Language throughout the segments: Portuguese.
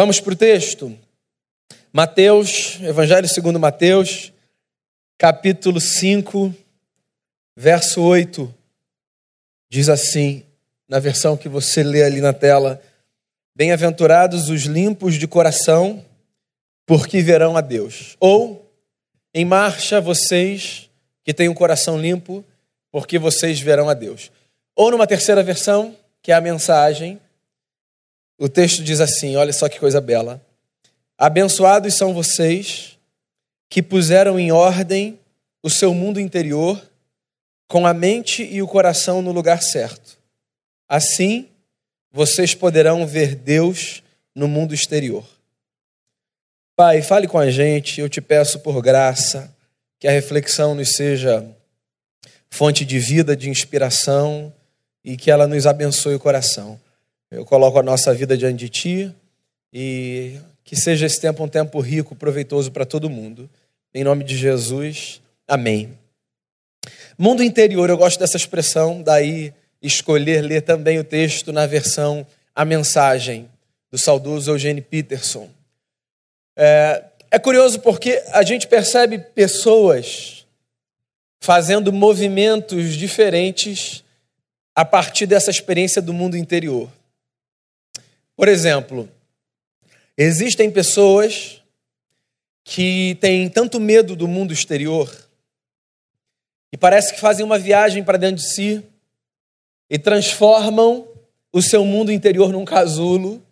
Vamos para o texto? Mateus, Evangelho segundo Mateus, capítulo 5, verso 8. Diz assim, na versão que você lê ali na tela: Bem-aventurados os limpos de coração, porque verão a Deus. Ou, em marcha vocês que têm um coração limpo, porque vocês verão a Deus. Ou numa terceira versão, que é a mensagem, o texto diz assim: olha só que coisa bela. Abençoados são vocês que puseram em ordem o seu mundo interior com a mente e o coração no lugar certo. Assim, vocês poderão ver Deus no mundo exterior. Pai, fale com a gente, eu te peço por graça que a reflexão nos seja fonte de vida, de inspiração e que ela nos abençoe o coração. Eu coloco a nossa vida diante de Ti e que seja esse tempo um tempo rico, proveitoso para todo mundo. Em nome de Jesus, amém. Mundo interior, eu gosto dessa expressão, daí escolher ler também o texto na versão A Mensagem, do saudoso Eugene Peterson. É, é curioso porque a gente percebe pessoas fazendo movimentos diferentes a partir dessa experiência do mundo interior. Por exemplo, existem pessoas que têm tanto medo do mundo exterior e parece que fazem uma viagem para dentro de si e transformam o seu mundo interior num casulo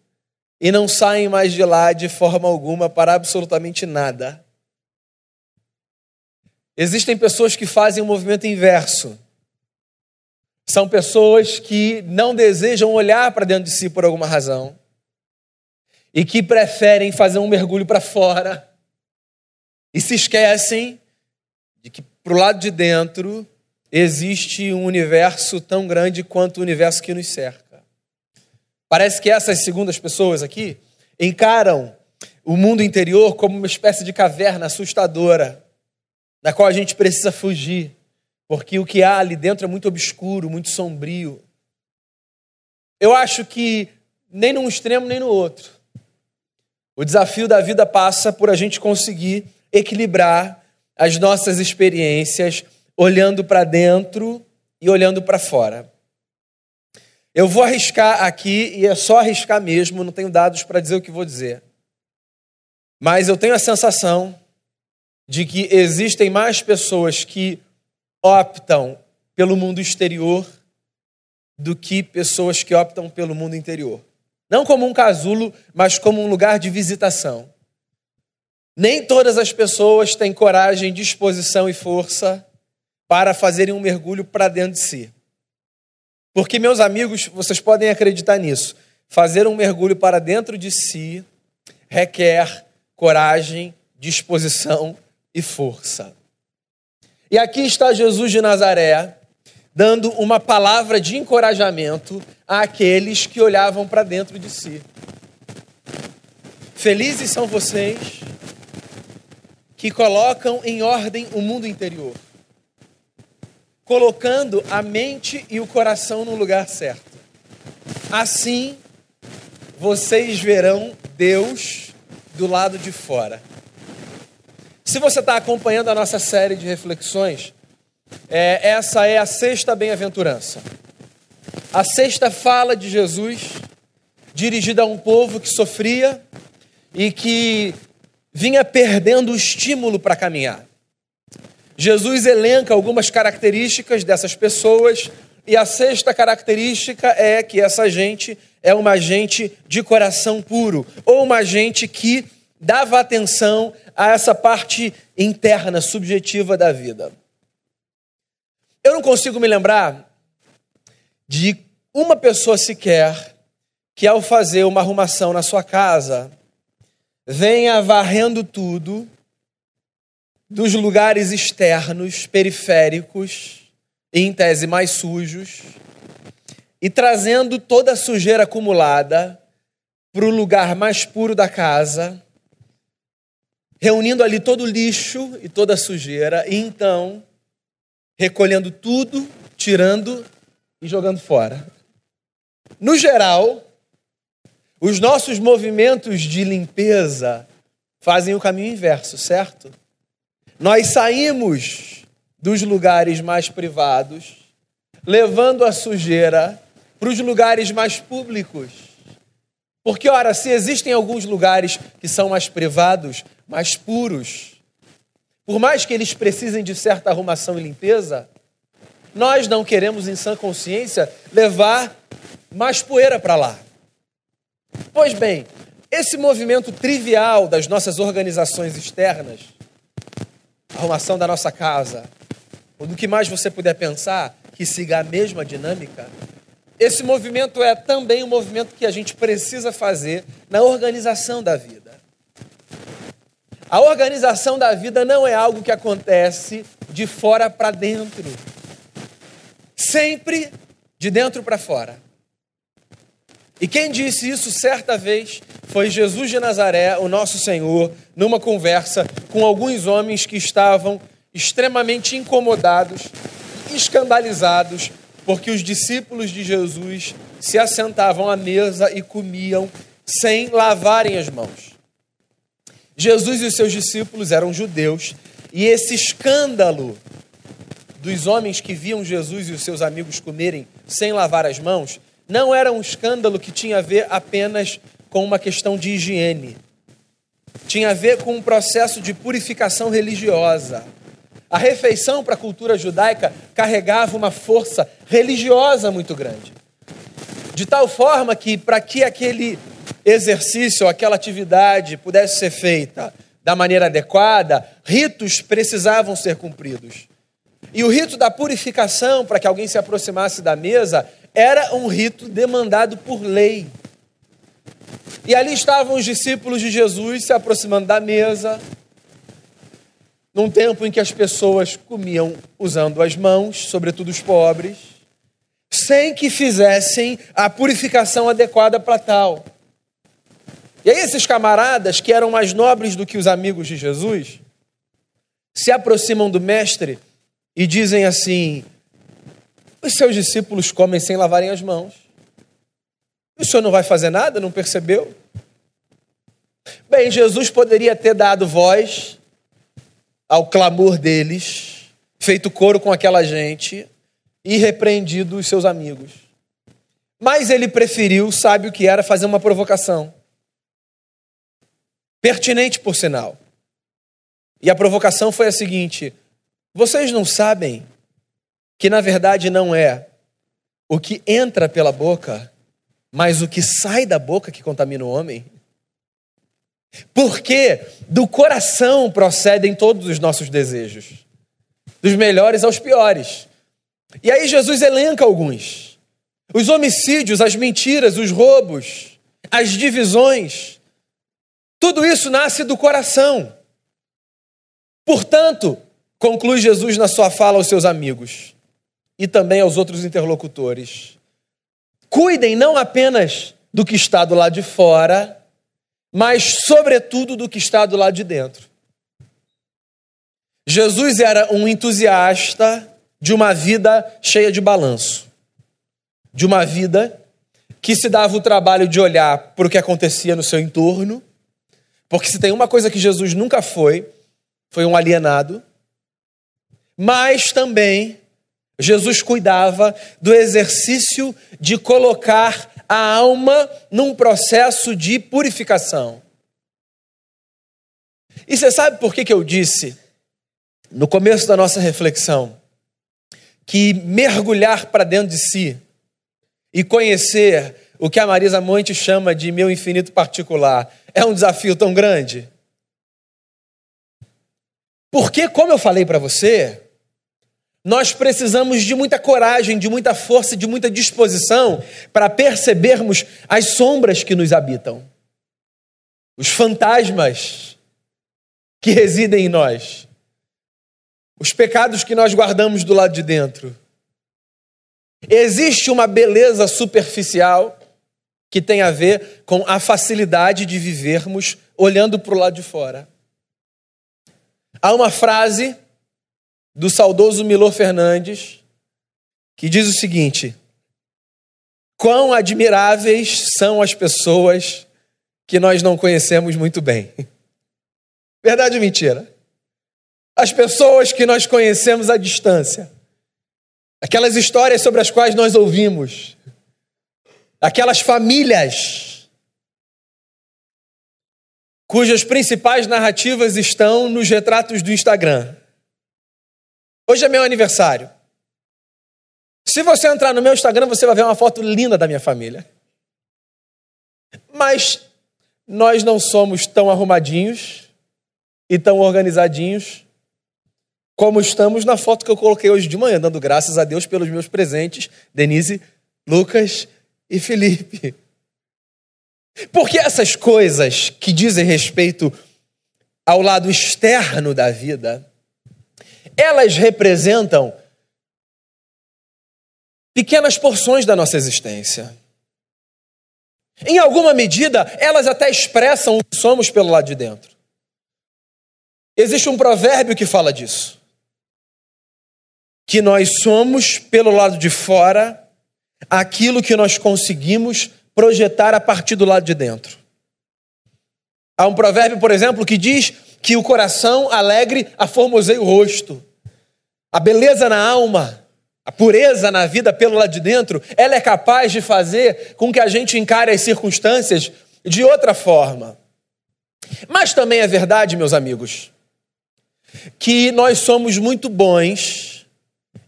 e não saem mais de lá de forma alguma para absolutamente nada. Existem pessoas que fazem o um movimento inverso. São pessoas que não desejam olhar para dentro de si por alguma razão e que preferem fazer um mergulho para fora e se esquecem de que para o lado de dentro existe um universo tão grande quanto o universo que nos cerca. Parece que essas segundas pessoas aqui encaram o mundo interior como uma espécie de caverna assustadora, da qual a gente precisa fugir, porque o que há ali dentro é muito obscuro, muito sombrio. Eu acho que nem num extremo nem no outro. O desafio da vida passa por a gente conseguir equilibrar as nossas experiências olhando para dentro e olhando para fora. Eu vou arriscar aqui, e é só arriscar mesmo, não tenho dados para dizer o que vou dizer. Mas eu tenho a sensação de que existem mais pessoas que optam pelo mundo exterior do que pessoas que optam pelo mundo interior. Não como um casulo, mas como um lugar de visitação. Nem todas as pessoas têm coragem, disposição e força para fazerem um mergulho para dentro de si. Porque, meus amigos, vocês podem acreditar nisso. Fazer um mergulho para dentro de si requer coragem, disposição e força. E aqui está Jesus de Nazaré, dando uma palavra de encorajamento àqueles que olhavam para dentro de si. Felizes são vocês que colocam em ordem o mundo interior, colocando a mente e o coração no lugar certo. Assim, vocês verão Deus do lado de fora. Se você está acompanhando a nossa série de reflexões, é, essa é a sexta bem-aventurança. A sexta fala de Jesus, dirigida a um povo que sofria e que vinha perdendo o estímulo para caminhar. Jesus elenca algumas características dessas pessoas, e a sexta característica é que essa gente é uma gente de coração puro, ou uma gente que dava atenção a essa parte interna, subjetiva da vida. Eu não consigo me lembrar de uma pessoa sequer que, ao fazer uma arrumação na sua casa, venha varrendo tudo dos lugares externos, periféricos, em tese mais sujos, e trazendo toda a sujeira acumulada para o lugar mais puro da casa, reunindo ali todo o lixo e toda a sujeira, e então recolhendo tudo, tirando e jogando fora. No geral, Os nossos movimentos de limpeza fazem o caminho inverso, certo? Nós saímos dos lugares mais privados, levando a sujeira para os lugares mais públicos. Porque, ora, se existem alguns lugares que são mais privados, mais puros, por mais que eles precisem de certa arrumação e limpeza, nós não queremos, em sã consciência, levar mais poeira para lá. Pois bem, esse movimento trivial das nossas organizações externas, arrumação da nossa casa, ou do que mais você puder pensar, que siga a mesma dinâmica, esse movimento é também um movimento que a gente precisa fazer na organização da vida. A organização da vida não é algo que acontece de fora para dentro. Sempre de dentro para fora. E quem disse isso certa vez foi Jesus de Nazaré, o nosso Senhor, numa conversa com alguns homens que estavam extremamente incomodados, escandalizados, porque os discípulos de Jesus se assentavam à mesa e comiam sem lavarem as mãos. Jesus e os seus discípulos eram judeus, e esse escândalo dos homens que viam Jesus e os seus amigos comerem sem lavar as mãos não era um escândalo que tinha a ver apenas com uma questão de higiene. Tinha a ver com um processo de purificação religiosa. A refeição para a cultura judaica carregava uma força religiosa muito grande. De tal forma que, para que aquele exercício, aquela atividade pudesse ser feita da maneira adequada, ritos precisavam ser cumpridos. E o rito da purificação, para que alguém se aproximasse da mesa, era um rito demandado por lei. E ali estavam os discípulos de Jesus se aproximando da mesa, num tempo em que as pessoas comiam usando as mãos, sobretudo os pobres, sem que fizessem a purificação adequada para tal. E aí, esses camaradas, que eram mais nobres do que os amigos de Jesus, se aproximam do Mestre e dizem assim: os seus discípulos comem sem lavarem as mãos. O senhor não vai fazer nada? Não percebeu? Bem, Jesus poderia ter dado voz ao clamor deles, feito coro com aquela gente e repreendido os seus amigos. Mas ele preferiu, sabe o que era, fazer uma provocação. Pertinente, por sinal. E a provocação foi a seguinte: vocês não sabem que na verdade não é o que entra pela boca, mas o que sai da boca que contamina o homem? Porque do coração procedem todos os nossos desejos, dos melhores aos piores. E aí Jesus elenca alguns: os homicídios, as mentiras, os roubos, as divisões. Tudo isso nasce do coração. Portanto, conclui Jesus na sua fala aos seus amigos: e também aos outros interlocutores. Cuidem não apenas do que está do lado de fora, mas, sobretudo, do que está do lado de dentro. Jesus era um entusiasta de uma vida cheia de balanço, de uma vida que se dava o trabalho de olhar para o que acontecia no seu entorno, porque se tem uma coisa que Jesus nunca foi, foi um alienado, mas também Jesus cuidava do exercício de colocar a alma num processo de purificação. E você sabe por que, que eu disse, no começo da nossa reflexão, que mergulhar para dentro de si e conhecer o que a Marisa Monte chama de meu infinito particular é um desafio tão grande? Porque, como eu falei para você, nós precisamos de muita coragem, de muita força, de muita disposição para percebermos as sombras que nos habitam, os fantasmas que residem em nós, os pecados que nós guardamos do lado de dentro. Existe uma beleza superficial que tem a ver com a facilidade de vivermos olhando para o lado de fora. Há uma frase do saudoso Milor Fernandes, que diz o seguinte: quão admiráveis são as pessoas que nós não conhecemos muito bem. Verdade ou mentira? As pessoas que nós conhecemos à distância. Aquelas histórias sobre as quais nós ouvimos. Aquelas famílias cujas principais narrativas estão nos retratos do Instagram. Hoje é meu aniversário. Se você entrar no meu Instagram, você vai ver uma foto linda da minha família. Mas nós não somos tão arrumadinhos e tão organizadinhos como estamos na foto que eu coloquei hoje de manhã, dando graças a Deus pelos meus presentes, Denise, Lucas e Felipe. Porque essas coisas que dizem respeito ao lado externo da vida, elas representam pequenas porções da nossa existência. Em alguma medida, elas até expressam o que somos pelo lado de dentro. Existe um provérbio que fala disso que nós somos, pelo lado de fora, aquilo que nós conseguimos projetar a partir do lado de dentro. Há um provérbio, por exemplo, que diz que o coração alegre aformoseia o rosto. A beleza na alma, a pureza na vida pelo lado de dentro, ela é capaz de fazer com que a gente encare as circunstâncias de outra forma. Mas também é verdade, meus amigos, que nós somos muito bons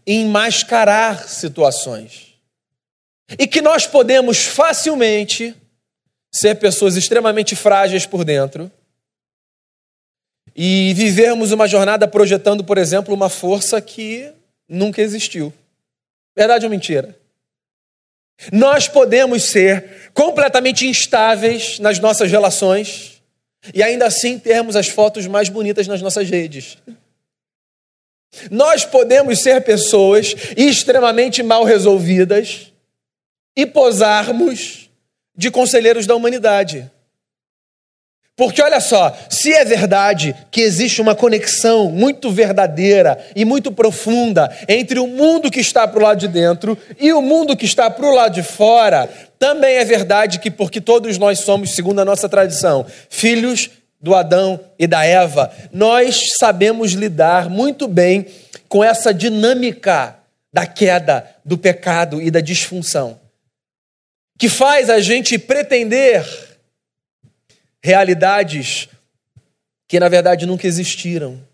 em mascarar situações. E que nós podemos facilmente ser pessoas extremamente frágeis por dentro e vivermos uma jornada projetando, por exemplo, uma força que nunca existiu. Verdade ou mentira? Nós podemos ser completamente instáveis nas nossas relações e ainda assim termos as fotos mais bonitas nas nossas redes. Nós podemos ser pessoas extremamente mal resolvidas e posarmos de conselheiros da humanidade. Porque olha só, se é verdade que existe uma conexão muito verdadeira e muito profunda entre o mundo que está para o lado de dentro e o mundo que está para o lado de fora, também é verdade que, porque todos nós somos, segundo a nossa tradição, filhos do Adão e da Eva, nós sabemos lidar muito bem com essa dinâmica da queda, do pecado e da disfunção, que faz a gente pretender realidades que na verdade nunca existiram.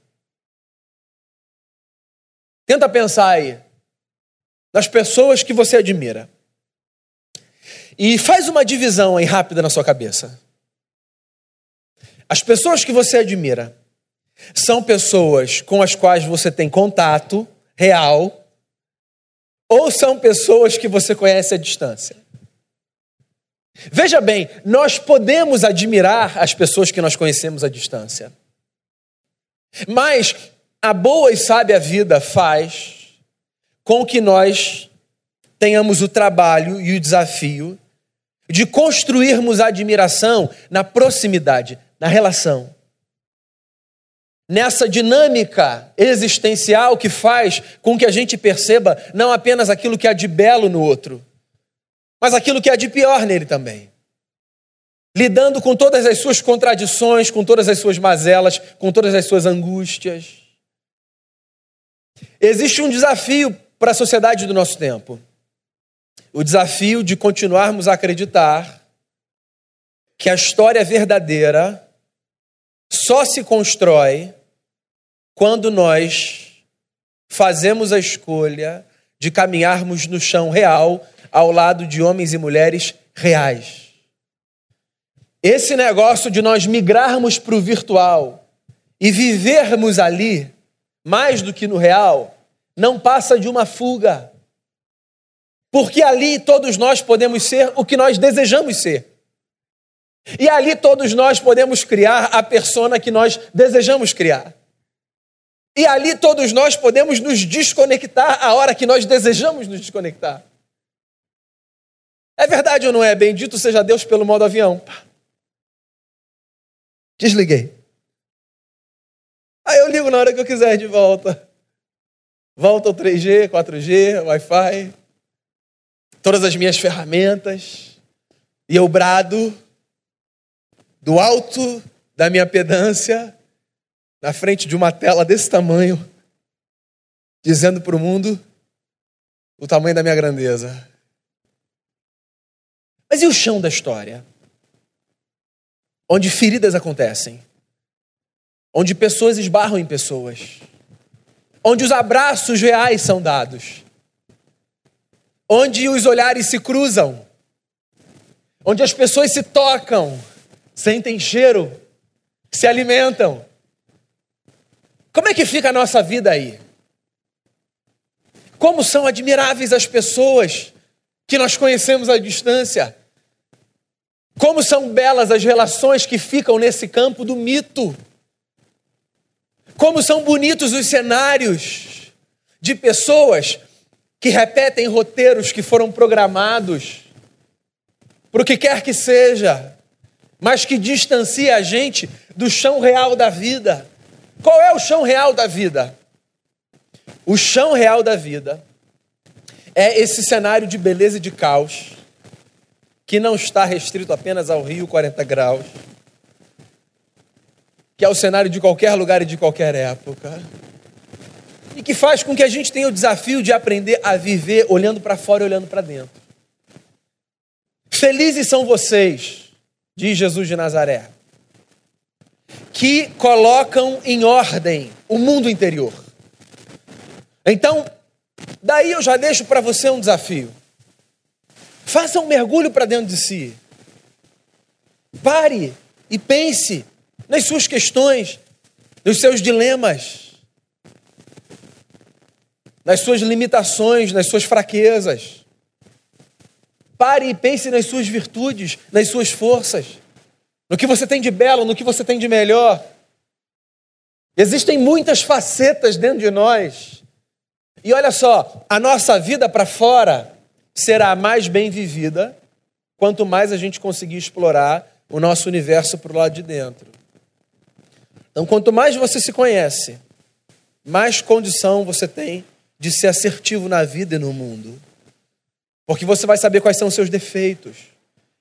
Tenta pensar aí nas pessoas que você admira. E faz uma divisão aí rápida na sua cabeça. As pessoas que você admira são pessoas com as quais você tem contato real ou são pessoas que você conhece à distância? Veja bem, nós podemos admirar as pessoas que nós conhecemos à distância. Mas a boa e sábia vida faz com que nós tenhamos o trabalho e o desafio de construirmos a admiração na proximidade, na relação. Nessa dinâmica existencial que faz com que a gente perceba não apenas aquilo que há de belo no outro, mas aquilo que há de pior nele também. Lidando com todas as suas contradições, com todas as suas mazelas, com todas as suas angústias. Existe um desafio para a sociedade do nosso tempo. O desafio de continuarmos a acreditar que a história verdadeira só se constrói quando nós fazemos a escolha de caminharmos no chão real ao lado de homens e mulheres reais. Esse negócio de nós migrarmos para o virtual e vivermos ali, mais do que no real, não passa de uma fuga. Porque ali todos nós podemos ser o que nós desejamos ser. E ali todos nós podemos criar a persona que nós desejamos criar. E ali todos nós podemos nos desconectar a hora que nós desejamos nos desconectar. É verdade ou não é? Bendito seja Deus pelo modo avião. Desliguei. Aí eu ligo na hora que eu quiser de volta. Volta o 3G, 4G, Wi-Fi. todas as minhas ferramentas, e eu brado do alto da minha pedância, na frente de uma tela desse tamanho, dizendo para o mundo o tamanho da minha grandeza. Mas e o chão da história? Onde feridas acontecem, onde pessoas esbarram em pessoas, onde os abraços reais são dados, onde os olhares se cruzam, onde as pessoas se tocam, sentem cheiro, se alimentam. Como é que fica a nossa vida aí? Como são admiráveis as pessoas que nós conhecemos à distância. Como são belas as relações que ficam nesse campo do mito. Como são bonitos os cenários de pessoas que repetem roteiros que foram programados para o que quer que seja, mas que distancia a gente do chão real da vida. Qual é o chão real da vida? O chão real da vida é esse cenário de beleza e de caos, que não está restrito apenas ao Rio 40 graus, que é o cenário de qualquer lugar e de qualquer época, e que faz com que a gente tenha o desafio de aprender a viver olhando para fora e olhando para dentro. Felizes são vocês, diz Jesus de Nazaré, que colocam em ordem o mundo interior. Então, daí eu já deixo para você um desafio. Faça um mergulho para dentro de si. Pare e pense nas suas questões, nos seus dilemas, nas suas limitações, nas suas fraquezas. Pare e pense nas suas virtudes, nas suas forças, no que você tem de belo, no que você tem de melhor. Existem muitas facetas dentro de nós e olha só, a nossa vida para fora será mais bem vivida quanto mais a gente conseguir explorar o nosso universo para o lado de dentro. Então, quanto mais você se conhece, mais condição você tem de ser assertivo na vida e no mundo. Porque você vai saber quais são os seus defeitos.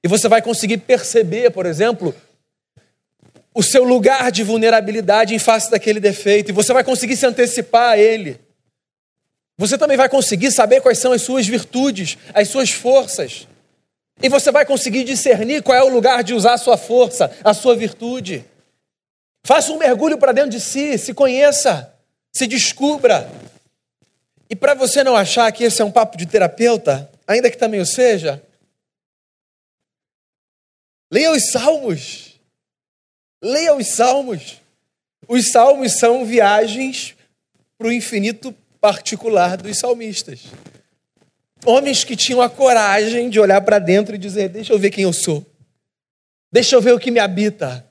E você vai conseguir perceber, por exemplo, o seu lugar de vulnerabilidade em face daquele defeito. E você vai conseguir se antecipar a ele. Você também vai conseguir saber quais são as suas virtudes, as suas forças. E você vai conseguir discernir qual é o lugar de usar a sua força, a sua virtude. Faça um mergulho para dentro de si, se conheça, se descubra. E para você não achar que esse é um papo de terapeuta, ainda que também o seja, leia os salmos. Leia os salmos. Os salmos são viagens para o infinito particular dos salmistas. Homens que tinham a coragem de olhar para dentro e dizer: Deixa eu ver quem eu sou. Deixa eu ver o que me habita,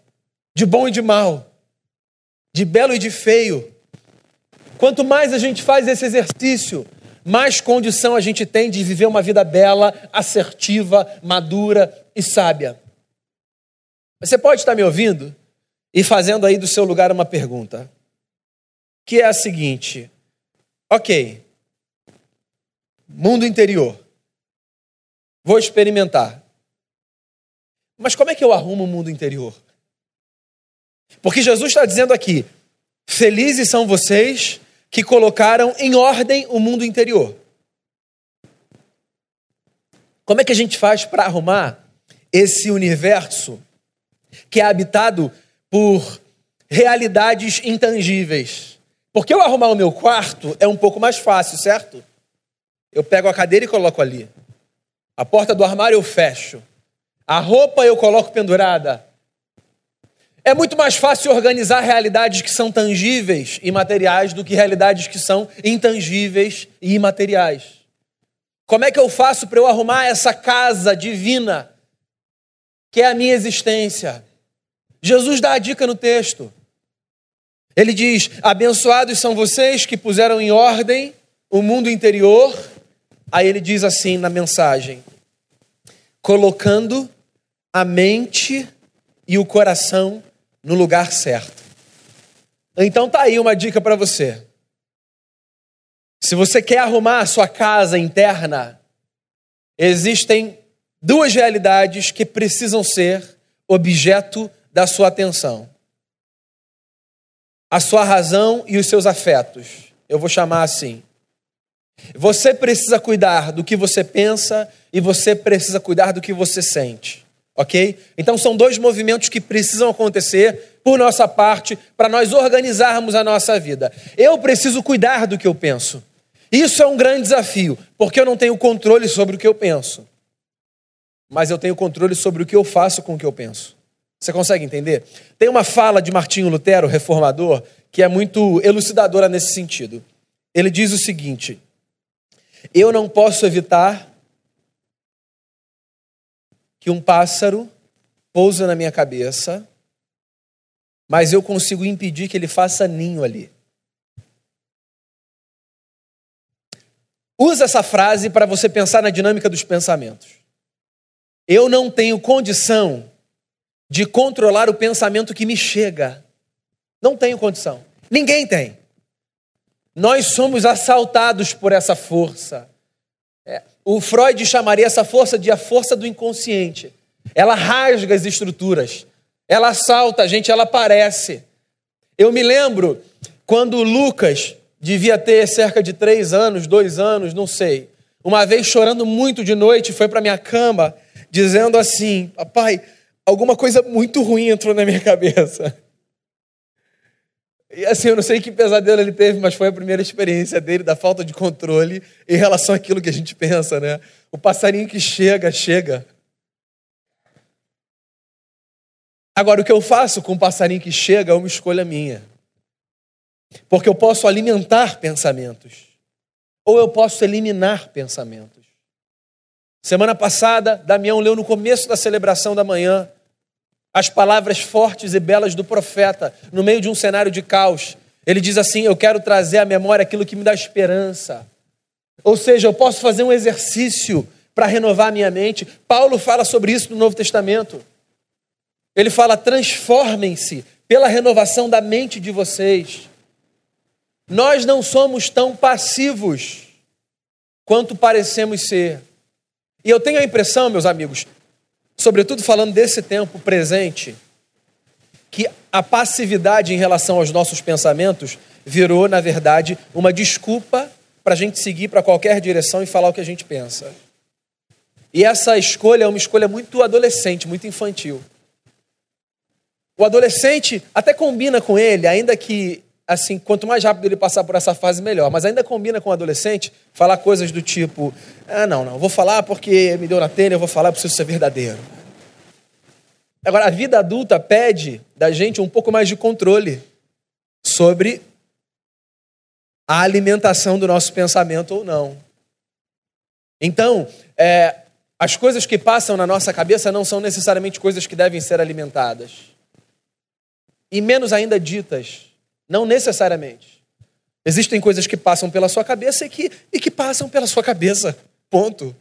de bom e de mal, de belo e de feio. Quanto mais a gente faz esse exercício, mais condição a gente tem de viver uma vida bela, assertiva, madura e sábia. Você pode estar me ouvindo e fazendo aí do seu lugar uma pergunta, que é a seguinte: Ok. Mundo interior. Vou experimentar. Mas como é que eu arrumo o mundo interior? Porque Jesus está dizendo aqui: felizes são vocês que colocaram em ordem o mundo interior. Como é que a gente faz para arrumar esse universo que é habitado por realidades intangíveis? Porque eu arrumar o meu quarto é um pouco mais fácil, certo? Eu pego a cadeira e coloco ali. A porta do armário eu fecho. A roupa eu coloco pendurada. É muito mais fácil organizar realidades que são tangíveis e materiais do que realidades que são intangíveis e imateriais. Como é que eu faço para eu arrumar essa casa divina que é a minha existência? Jesus dá a dica no texto. Ele diz: Abençoados são vocês que puseram em ordem o mundo interior. Aí ele diz assim na mensagem: colocando a mente e o coração no lugar certo. Então tá aí uma dica para você. Se você quer arrumar a sua casa interna, existem duas realidades que precisam ser objeto da sua atenção: a sua razão e os seus afetos. Eu vou chamar assim. Você precisa cuidar do que você pensa e você precisa cuidar do que você sente. Ok? Então são dois movimentos que precisam acontecer por nossa parte para nós organizarmos a nossa vida. Eu preciso cuidar do que eu penso. Isso é um grande desafio, porque eu não tenho controle sobre o que eu penso. Mas eu tenho controle sobre o que eu faço com o que eu penso. Você consegue entender? Tem uma fala de Martinho Lutero, reformador, que é muito elucidadora nesse sentido. Ele diz o seguinte: Eu não posso evitar que um pássaro pouse na minha cabeça, mas eu consigo impedir que ele faça ninho ali. Usa essa frase para você pensar na dinâmica dos pensamentos. Eu não tenho condição de controlar o pensamento que me chega. Não tenho condição. Ninguém tem. Nós somos assaltados por essa força. É, o Freud chamaria essa força de a força do inconsciente. Ela rasga as estruturas, ela assalta a gente, ela aparece. Eu me lembro quando Lucas devia ter cerca de três anos, dois anos, não sei. Uma vez chorando muito de noite, foi para minha cama dizendo assim: Papai, alguma coisa muito ruim entrou na minha cabeça. E assim, eu não sei que pesadelo ele teve, mas foi a primeira experiência dele da falta de controle em relação àquilo que a gente pensa, né? O passarinho que chega, chega. Agora, o que eu faço com o passarinho que chega é uma escolha minha. Porque eu posso alimentar pensamentos, ou eu posso eliminar pensamentos. Semana passada, Damião leu no começo da celebração da manhã as palavras fortes e belas do profeta no meio de um cenário de caos. Ele diz assim: Eu quero trazer à memória aquilo que me dá esperança. Ou seja, eu posso fazer um exercício para renovar a minha mente. Paulo fala sobre isso no Novo Testamento. Ele fala: transformem-se pela renovação da mente de vocês. Nós não somos tão passivos quanto parecemos ser. E eu tenho a impressão, meus amigos, sobretudo falando desse tempo presente, que a passividade em relação aos nossos pensamentos virou, na verdade, uma desculpa para a gente seguir para qualquer direção e falar o que a gente pensa. E essa escolha é uma escolha muito adolescente, muito infantil. O adolescente até combina com ele, ainda que assim, quanto mais rápido ele passar por essa fase, melhor. Mas ainda combina com o adolescente falar coisas do tipo: ah, não, não, vou falar porque me deu na telha, eu vou falar, preciso ser verdadeiro. Agora, a vida adulta pede da gente um pouco mais de controle sobre a alimentação do nosso pensamento ou não. Então, é, as coisas que passam na nossa cabeça não são necessariamente coisas que devem ser alimentadas. E menos ainda ditas não necessariamente. Existem coisas que passam pela sua cabeça e que, e que passam pela sua cabeça. Ponto.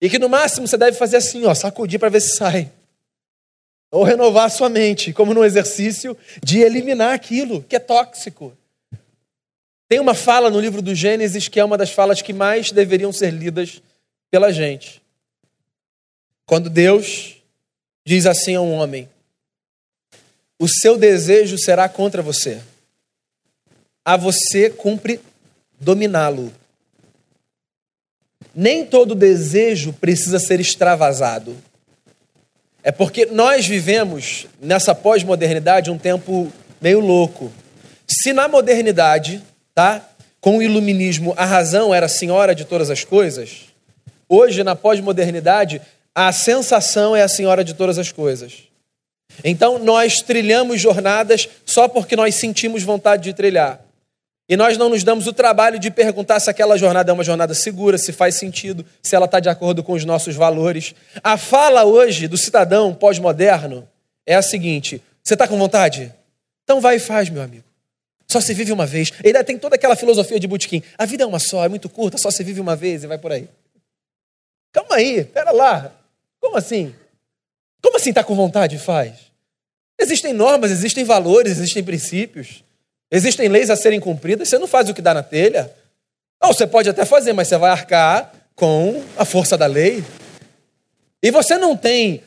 E que no máximo você deve fazer assim, ó, sacudir para ver se sai. Ou renovar a sua mente, como no exercício de eliminar aquilo que é tóxico. Tem uma fala no livro do Gênesis que é uma das falas que mais deveriam ser lidas pela gente. Quando Deus diz assim a um homem: o seu desejo será contra você. A você cumpre dominá-lo. Nem todo desejo precisa ser extravasado. É porque nós vivemos nessa pós-modernidade um tempo meio louco. Se na modernidade, tá? Com o iluminismo a razão era a senhora de todas as coisas, hoje na pós-modernidade a sensação é a senhora de todas as coisas. Então nós trilhamos jornadas só porque nós sentimos vontade de trilhar. E nós não nos damos o trabalho de perguntar se aquela jornada é uma jornada segura, se faz sentido, se ela está de acordo com os nossos valores. A fala hoje do cidadão pós-moderno é a seguinte: você está com vontade? Então vai e faz, meu amigo. Só se vive uma vez. Ele tem toda aquela filosofia de Butkin. A vida é uma só, é muito curta, só se vive uma vez e vai por aí. Calma aí, pera lá. Como assim? Como assim está com vontade? Faz. Existem normas, existem valores, existem princípios, existem leis a serem cumpridas. Você não faz o que dá na telha. Ou você pode até fazer, mas você vai arcar com a força da lei. E você não tem,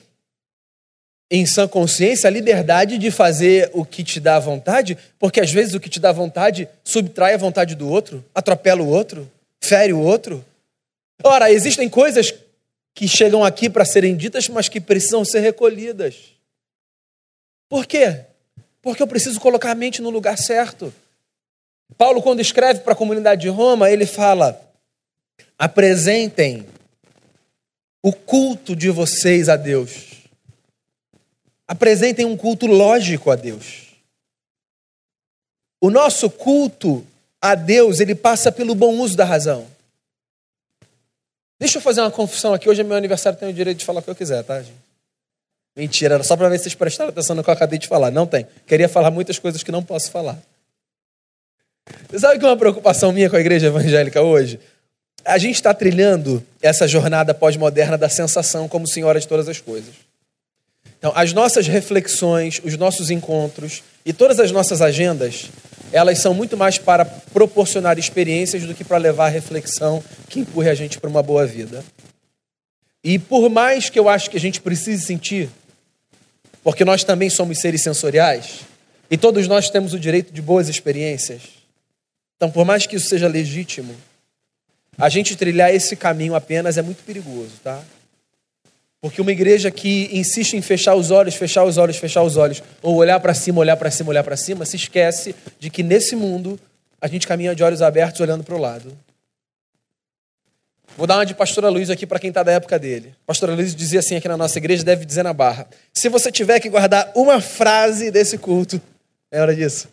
em sã consciência, a liberdade de fazer o que te dá vontade, porque às vezes o que te dá vontade subtrai a vontade do outro, atropela o outro, fere o outro. Ora, existem coisas que chegam aqui para serem ditas, mas que precisam ser recolhidas. Por quê? Porque eu preciso colocar a mente no lugar certo. Paulo, quando escreve para a comunidade de Roma, ele fala: apresentem o culto de vocês a Deus. Apresentem um culto lógico a Deus. O nosso culto a Deus, ele passa pelo bom uso da razão. Deixa eu fazer uma confissão aqui. Hoje é meu aniversário, tenho o direito de falar o que eu quiser, tá, gente? Mentira, era só para ver se vocês prestaram atenção no que eu acabei de falar. Não tem. Queria falar muitas coisas que não posso falar. Você sabe que é uma preocupação minha com a igreja evangélica hoje? A gente está trilhando essa jornada pós-moderna da sensação como senhora de todas as coisas. Então, as nossas reflexões, os nossos encontros e todas as nossas agendas, elas são muito mais para proporcionar experiências do que para levar a reflexão que empurre a gente para uma boa vida. E por mais que eu acho que a gente precise sentir, porque nós também somos seres sensoriais, e todos nós temos o direito de boas experiências, então, por mais que isso seja legítimo, a gente trilhar esse caminho apenas é muito perigoso, tá? Porque uma igreja que insiste em fechar os olhos, fechar os olhos, fechar os olhos, ou olhar para cima, olhar para cima, olhar para cima, se esquece de que nesse mundo a gente caminha de olhos abertos olhando para o lado. Vou dar uma de pastora Luiz aqui para quem está da época dele. Pastora Luiz dizia assim aqui na nossa igreja, deve dizer na barra. Se você tiver que guardar uma frase desse culto, é hora disso.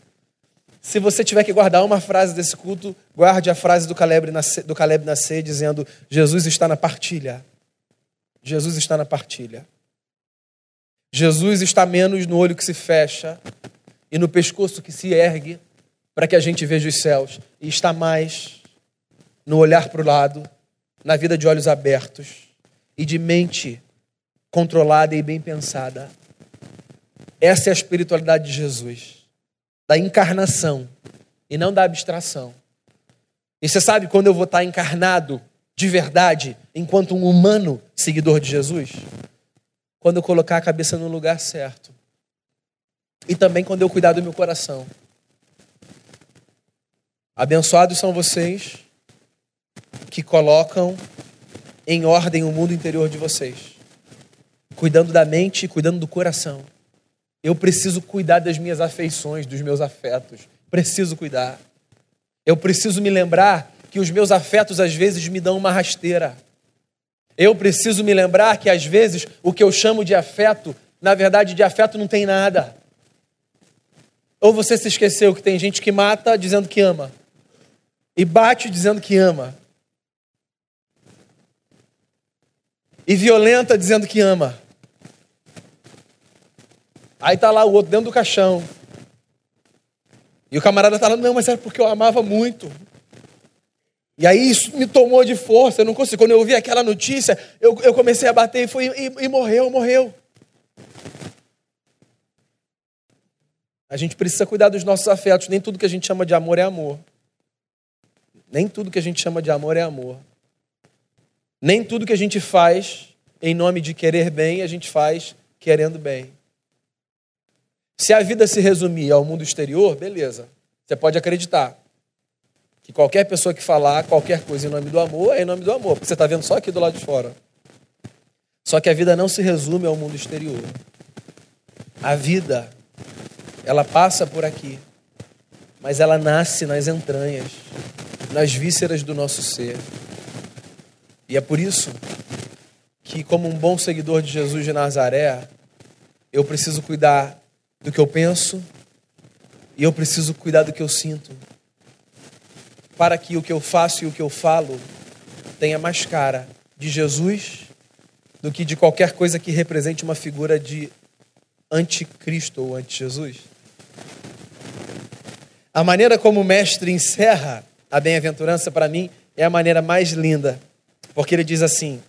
Se você tiver que guardar uma frase desse culto, guarde a frase do Caleb nascer, do Caleb nascer dizendo: Jesus está na partilha. Jesus está na partilha. Jesus está menos no olho que se fecha e no pescoço que se ergue para que a gente veja os céus, e está mais no olhar para o lado, na vida de olhos abertos e de mente controlada e bem pensada. Essa é a espiritualidade de Jesus da encarnação e não da abstração. E você sabe quando eu vou estar encarnado de verdade, enquanto um humano seguidor de Jesus? Quando eu colocar a cabeça no lugar certo. E também quando eu cuidar do meu coração. Abençoados são vocês que colocam em ordem o mundo interior de vocês, cuidando da mente cuidando do coração. Eu preciso cuidar das minhas afeições, dos meus afetos. Preciso cuidar. Eu preciso me lembrar que os meus afetos às vezes me dão uma rasteira. Eu preciso me lembrar que às vezes o que eu chamo de afeto, na verdade de afeto não tem nada. Ou você se esqueceu que tem gente que mata dizendo que ama e bate dizendo que ama. E violenta dizendo que ama. Aí tá lá o outro dentro do caixão. E o camarada tá lá, não, mas era porque eu amava muito. E aí isso me tomou de força, eu não consigo. Quando eu ouvi aquela notícia, eu, eu comecei a bater e, foi, e, e morreu, morreu. A gente precisa cuidar dos nossos afetos. Nem tudo que a gente chama de amor é amor. Nem tudo que a gente chama de amor é amor. Nem tudo que a gente faz em nome de querer bem, a gente faz querendo bem. Se a vida se resumir ao mundo exterior, beleza. Você pode acreditar que qualquer pessoa que falar qualquer coisa em nome do amor é em nome do amor, porque você está vendo só aqui do lado de fora. Só que a vida não se resume ao mundo exterior. A vida, ela passa por aqui, mas ela nasce nas entranhas, nas vísceras do nosso ser. E é por isso que, como um bom seguidor de Jesus de Nazaré, eu preciso cuidar do que eu penso e eu preciso cuidar do que eu sinto. Para que o que eu faço e o que eu falo tenha mais cara de Jesus do que de qualquer coisa que represente uma figura de anticristo ou anti-Jesus. A maneira como o mestre encerra a bem-aventurança para mim é a maneira mais linda, porque ele diz assim: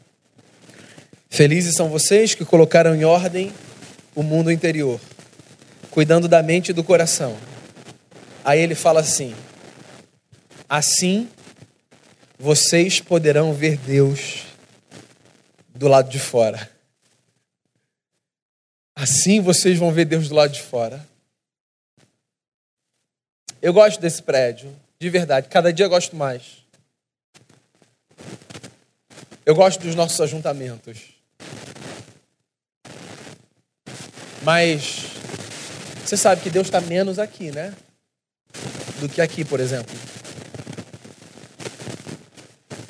Felizes são vocês que colocaram em ordem o mundo interior cuidando da mente e do coração. Aí ele fala assim: assim vocês poderão ver Deus do lado de fora. Assim vocês vão ver Deus do lado de fora. Eu gosto desse prédio, de verdade. Cada dia eu gosto mais. Eu gosto dos nossos ajuntamentos. Mas você sabe que Deus está menos aqui, né? Do que aqui, por exemplo.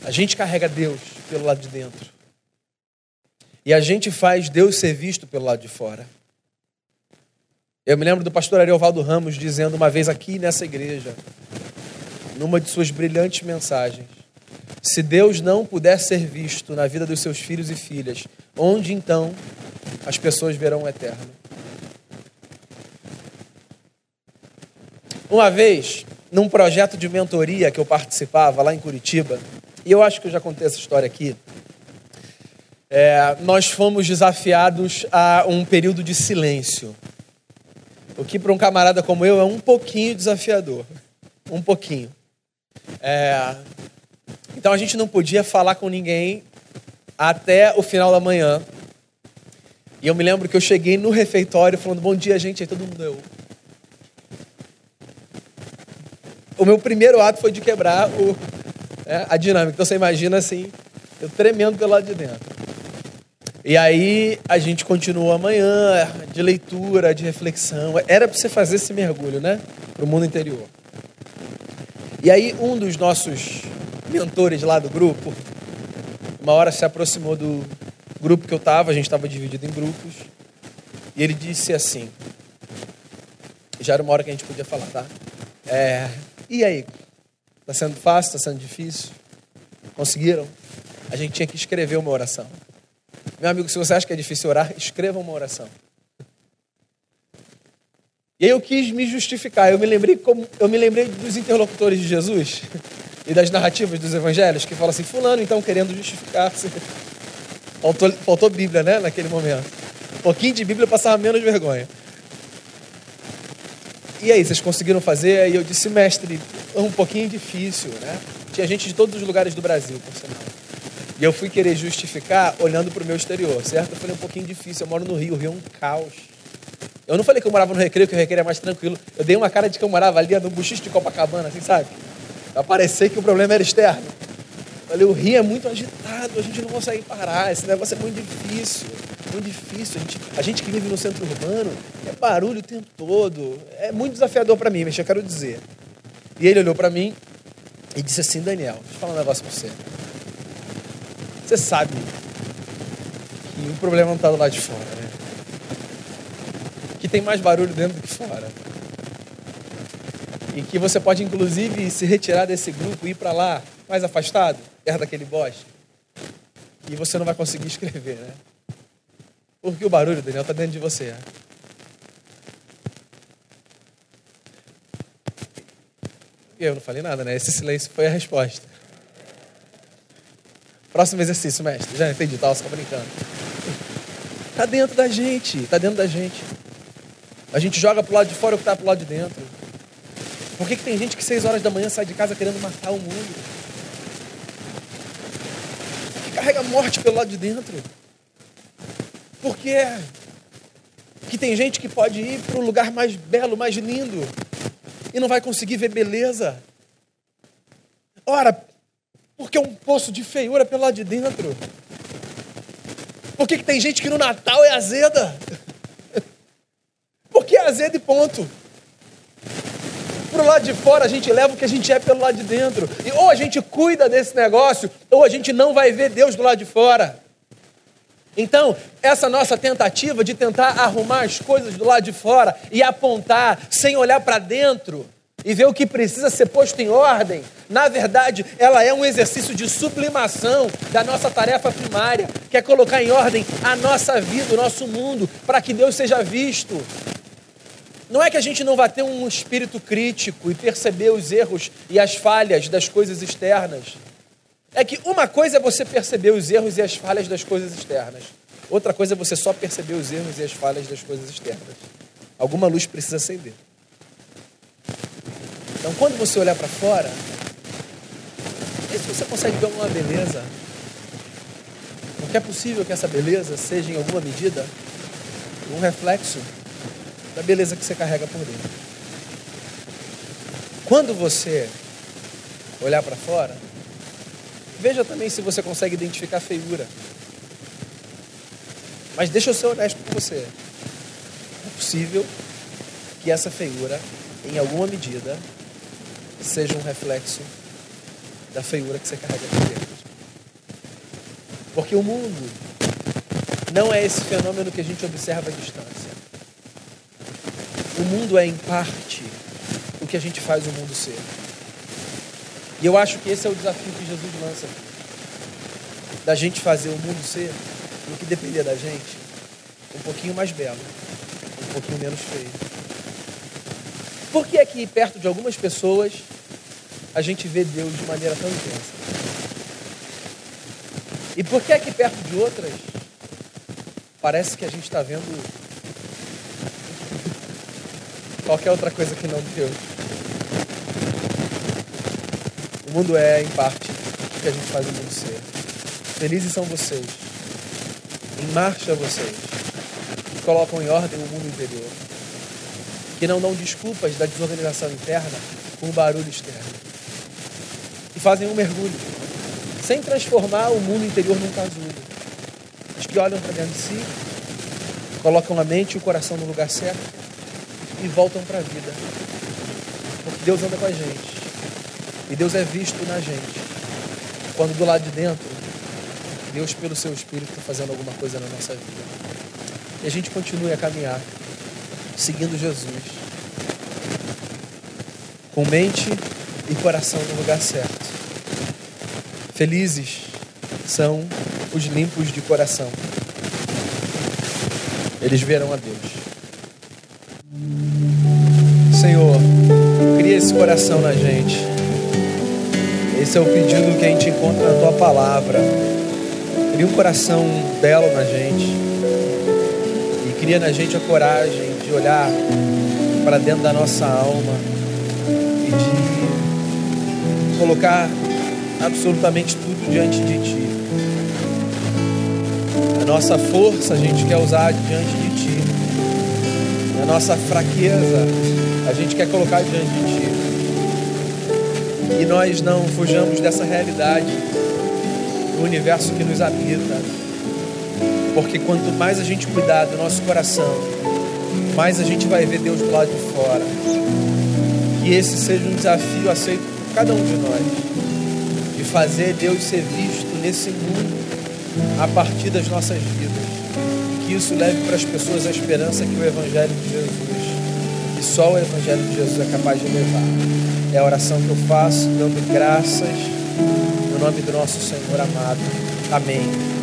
A gente carrega Deus pelo lado de dentro. E a gente faz Deus ser visto pelo lado de fora. Eu me lembro do pastor Ariovaldo Ramos dizendo uma vez aqui nessa igreja, numa de suas brilhantes mensagens: se Deus não puder ser visto na vida dos seus filhos e filhas, onde então as pessoas verão o eterno? Uma vez, num projeto de mentoria que eu participava lá em Curitiba, e eu acho que eu já contei essa história aqui, é, nós fomos desafiados a um período de silêncio. O que para um camarada como eu é um pouquinho desafiador. Um pouquinho. É, então a gente não podia falar com ninguém até o final da manhã. E eu me lembro que eu cheguei no refeitório falando: Bom dia, gente. Aí todo mundo deu. O meu primeiro ato foi de quebrar o, é, a dinâmica. Então você imagina assim, eu tremendo pelo lado de dentro. E aí a gente continua amanhã de leitura, de reflexão. Era para você fazer esse mergulho, né? Para o mundo interior. E aí um dos nossos mentores lá do grupo, uma hora se aproximou do grupo que eu estava, a gente estava dividido em grupos, e ele disse assim, já era uma hora que a gente podia falar, tá? É, e aí? Está sendo fácil? Está sendo difícil? Conseguiram? A gente tinha que escrever uma oração. Meu amigo, se você acha que é difícil orar, escreva uma oração. E aí eu quis me justificar. Eu me lembrei como eu me lembrei dos interlocutores de Jesus e das narrativas dos evangelhos que falam assim, fulano então querendo justificar-se. Faltou, faltou Bíblia, né, naquele momento. Um pouquinho de Bíblia passava menos vergonha. E aí, vocês conseguiram fazer? Aí eu disse, mestre, é um pouquinho difícil, né? Tinha gente de todos os lugares do Brasil, por sinal. E eu fui querer justificar olhando para o meu exterior, certo? Eu falei um pouquinho difícil, eu moro no Rio, o Rio é um caos. Eu não falei que eu morava no Recreio, que o Recreio é mais tranquilo. Eu dei uma cara de que eu morava ali no buchicho de Copacabana, assim, sabe? Pra parecer que o problema era externo. Eu falei, o Rio é muito agitado, a gente não consegue parar, esse negócio é muito difícil. Muito difícil. A gente, a gente que vive no centro urbano é barulho o tempo todo. É muito desafiador para mim, mas eu quero dizer. E ele olhou para mim e disse assim, Daniel, deixa eu falar um negócio pra você. Você sabe que o problema não está do lado de fora, né? Que tem mais barulho dentro do que fora. E que você pode, inclusive, se retirar desse grupo e ir para lá, mais afastado, perto daquele bosque. E você não vai conseguir escrever, né? Porque o barulho, Daniel, está dentro de você. Né? E eu não falei nada, né? Esse silêncio foi a resposta. Próximo exercício, mestre. Já entendi, tá? Você tá brincando. Tá dentro da gente, tá dentro da gente. A gente joga pro lado de fora o que tá pro lado de dentro. Por que, que tem gente que seis horas da manhã sai de casa querendo matar o mundo? Que carrega morte pelo lado de dentro. Por quê? Que tem gente que pode ir para o lugar mais belo, mais lindo, e não vai conseguir ver beleza. Ora, porque é um poço de feiura pelo lado de dentro. Por que, que tem gente que no Natal é azeda? Porque é azeda e ponto. Pro lado de fora a gente leva o que a gente é pelo lado de dentro. E ou a gente cuida desse negócio, ou a gente não vai ver Deus do lado de fora. Então, essa nossa tentativa de tentar arrumar as coisas do lado de fora e apontar sem olhar para dentro, e ver o que precisa ser posto em ordem, na verdade, ela é um exercício de sublimação da nossa tarefa primária, que é colocar em ordem a nossa vida, o nosso mundo, para que Deus seja visto. Não é que a gente não vá ter um espírito crítico e perceber os erros e as falhas das coisas externas. É que uma coisa é você perceber os erros e as falhas das coisas externas. Outra coisa é você só perceber os erros e as falhas das coisas externas. Alguma luz precisa acender. Então, quando você olhar para fora, vê se você consegue ver alguma beleza, porque é possível que essa beleza seja, em alguma medida, um reflexo da beleza que você carrega por dentro. Quando você olhar para fora, veja também se você consegue identificar feiura. Mas deixa eu ser honesto com você. É possível que essa feiura, em alguma medida, seja um reflexo da feiura que você carrega por dentro. Porque o mundo não é esse fenômeno que a gente observa à distância. O mundo é, em parte, o que a gente faz o mundo ser. E eu acho que esse é o desafio que Jesus lança. Da gente fazer o mundo ser, no que depender da gente, um pouquinho mais belo, um pouquinho menos feio. Por que aqui perto de algumas pessoas a gente vê Deus de maneira tão intensa? E por que aqui perto de outras parece que a gente está vendo qualquer outra coisa que não Deus. O mundo é, em parte, o que a gente faz o mundo ser. Felizes são vocês. Em marcha vocês. Que colocam em ordem o mundo interior. Que não dão desculpas da desorganização interna com o barulho externo. E fazem um mergulho. Sem transformar o mundo interior num casulo. Os que olham para dentro de si, colocam a mente e o coração no lugar certo e voltam para a vida. Porque Deus anda com a gente. E Deus é visto na gente. Quando do lado de dentro, Deus, pelo seu Espírito, está fazendo alguma coisa na nossa vida. E a gente continue a caminhar, seguindo Jesus, com mente e coração no lugar certo. Felizes são os limpos de coração. Eles verão a Deus. Senhor, cria esse coração na gente. Esse é o pedido que a gente encontra na tua palavra. Cria um coração belo na gente. E cria na gente a coragem de olhar para dentro da nossa alma e de colocar absolutamente tudo diante de ti. A nossa força a gente quer usar diante de ti. A nossa fraqueza a gente quer colocar diante de Ti. E nós não fujamos dessa realidade do universo que nos habita. Porque quanto mais a gente cuidar do nosso coração, mais a gente vai ver Deus do lado de fora. Que esse seja um desafio aceito por cada um de nós. De fazer Deus ser visto nesse mundo a partir das nossas vidas. E que isso leve para as pessoas a esperança que o Evangelho de Jesus que só o Evangelho de Jesus é capaz de levar. É a oração que eu faço, dando graças no nome do nosso Senhor amado. Amém.